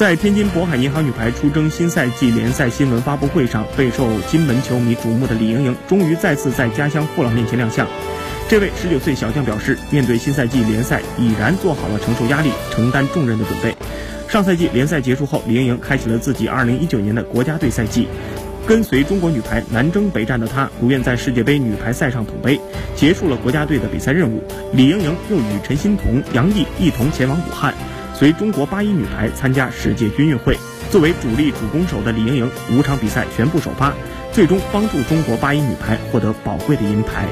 在天津渤海银行女排出征新赛季联赛新闻发布会上，备受金门球迷瞩目的李盈莹终于再次在家乡父老面前亮相。这位十九岁小将表示，面对新赛季联赛，已然做好了承受压力、承担重任的准备。上赛季联赛结束后，李盈莹开启了自己2019年的国家队赛季。跟随中国女排南征北战的她，如愿在世界杯女排赛上捧杯，结束了国家队的比赛任务。李盈莹又与陈欣桐、杨毅一同前往武汉，随中国八一女排参加世界军运会。作为主力主攻手的李盈莹，五场比赛全部首发，最终帮助中国八一女排获得宝贵的银牌。